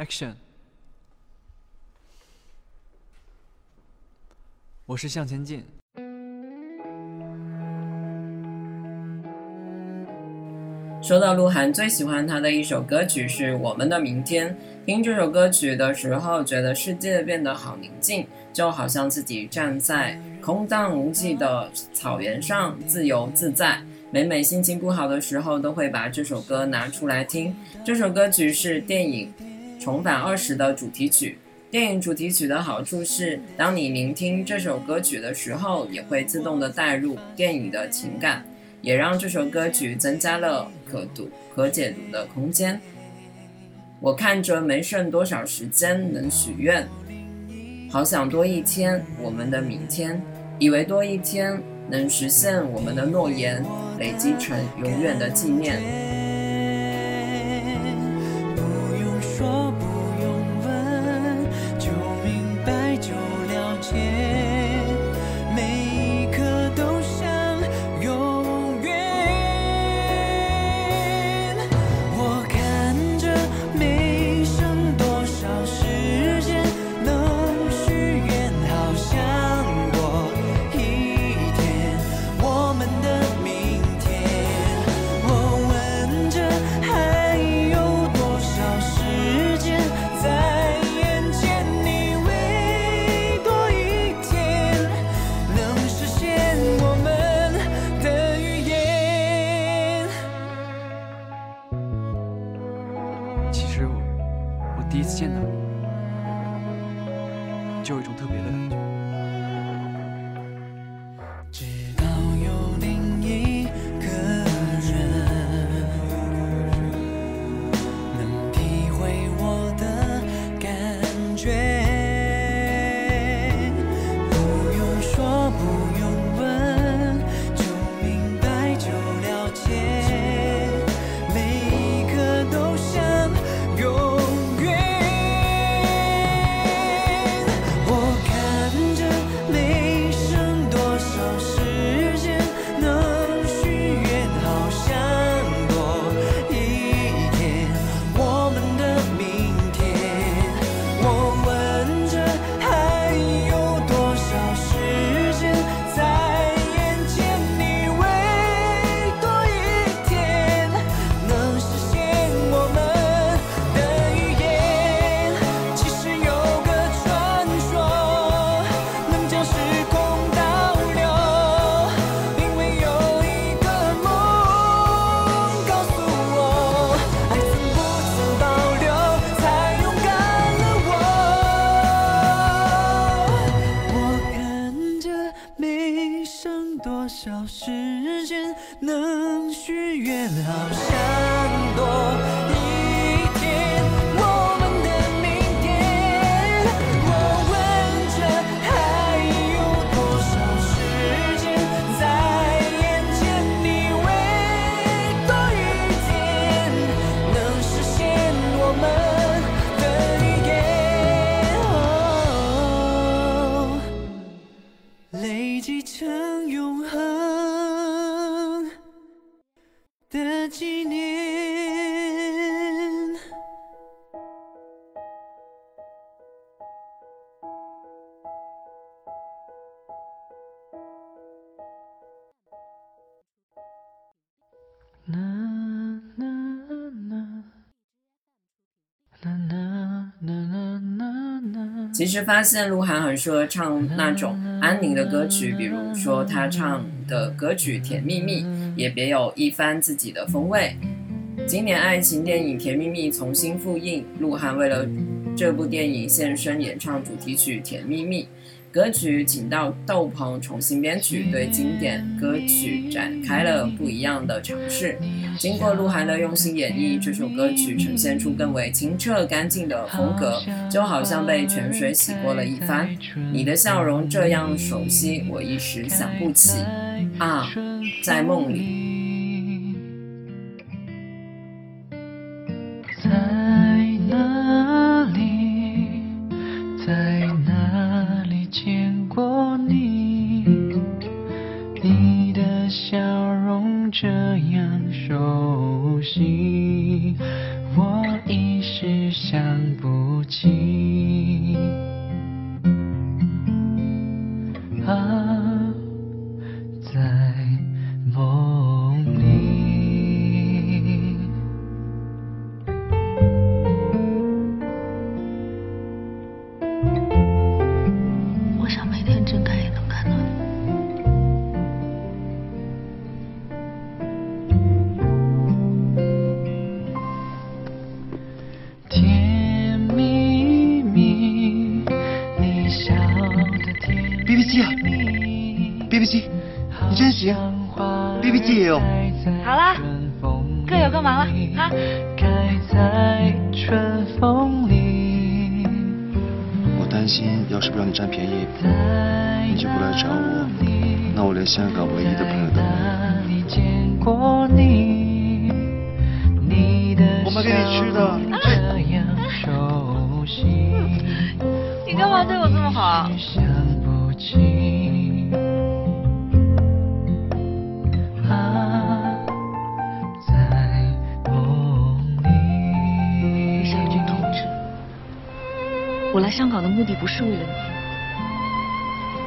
Action！我是向前进。说到鹿晗，最喜欢他的一首歌曲是《我们的明天》。听这首歌曲的时候，觉得世界变得好宁静，就好像自己站在空荡无际的草原上，自由自在。每每心情不好的时候，都会把这首歌拿出来听。这首歌曲是电影《重返二十》的主题曲。电影主题曲的好处是，当你聆听这首歌曲的时候，也会自动的带入电影的情感。也让这首歌曲增加了可读、可解读的空间。我看着没剩多少时间能许愿，好想多一天我们的明天，以为多一天能实现我们的诺言，累积成永远的纪念。it. 能许月老相。其实发现鹿晗很适合唱那种安宁的歌曲，比如说他唱的歌曲《甜蜜蜜》，也别有一番自己的风味。今年爱情电影《甜蜜蜜》重新复映，鹿晗为了这部电影现身演唱主题曲《甜蜜蜜》。歌曲请到窦鹏重新编曲，对经典歌曲展开了不一样的尝试。经过鹿晗的用心演绎，这首歌曲呈现出更为清澈干净的风格，就好像被泉水洗过了一番。你的笑容这样熟悉，我一时想不起。啊，在梦里。心，我一时想。好啦各有各忙了哈开在春风里，我担心，要是不让你占便宜，你就不来找我，那我连香港唯一的朋友都没有。哪里见过你？你的我买给你吃的笑容这样熟悉。你干嘛对我这么好？来香港的目的不是为了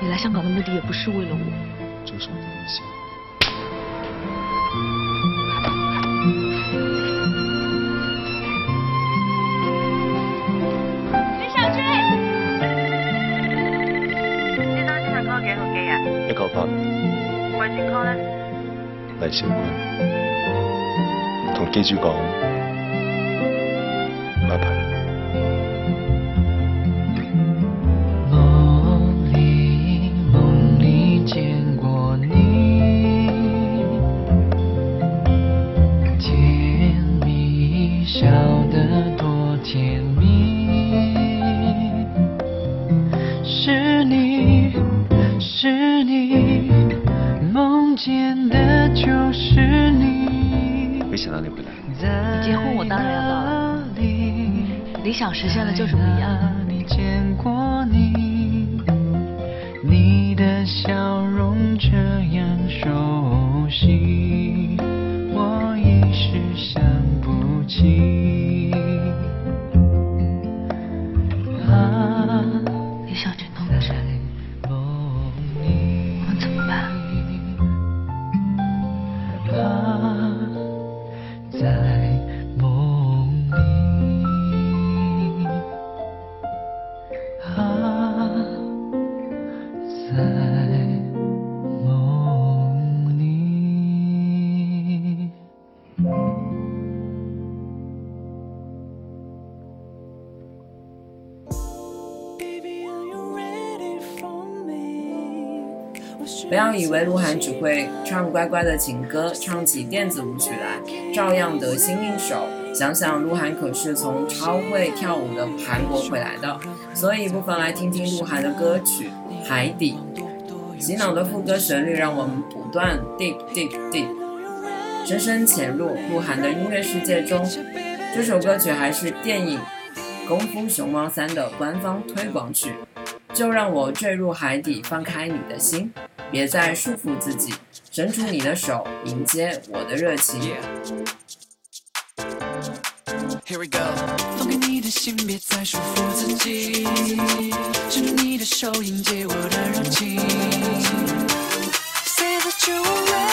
你，你来香港的目的也不是为了我。这是我的理想。李小军，呢單新聞 call 幾號機啊？一九八，貴姓 call 咧？黎同機主講，理想实现了就是不一样。你见过你，你的笑容不要以为鹿晗只会唱乖乖的情歌，唱起电子舞曲来照样得心应手。想想鹿晗可是从超会跳舞的韩国回来的，所以不妨来听听鹿晗的歌曲《海底》。洗脑的副歌旋律让我们不断 deep deep deep，深深潜入鹿晗的音乐世界中。这首歌曲还是电影《功夫熊猫三》的官方推广曲。就让我坠入海底，放开你的心，别再束缚自己，伸出你的手，迎接我的热情。Here we go，放开你的心，别再束缚自己，伸出你的手，迎接我的热情。Say that you are ready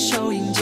showing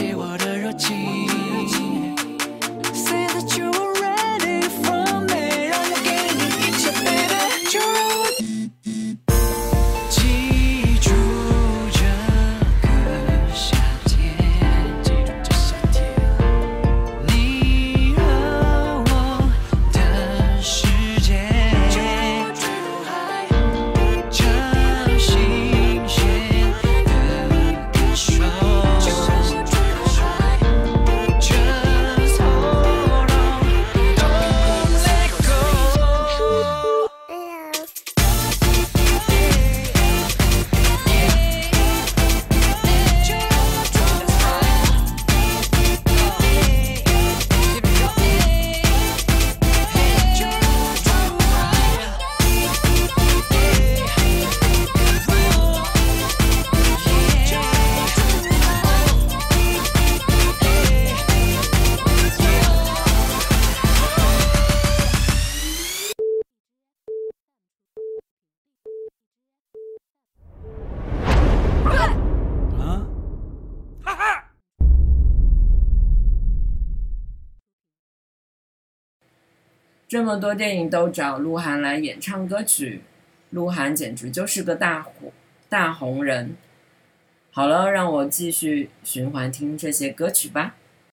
这么多电影都找鹿晗来演唱歌曲，鹿晗简直就是个大火大红人。好了，让我继续循环听这些歌曲吧。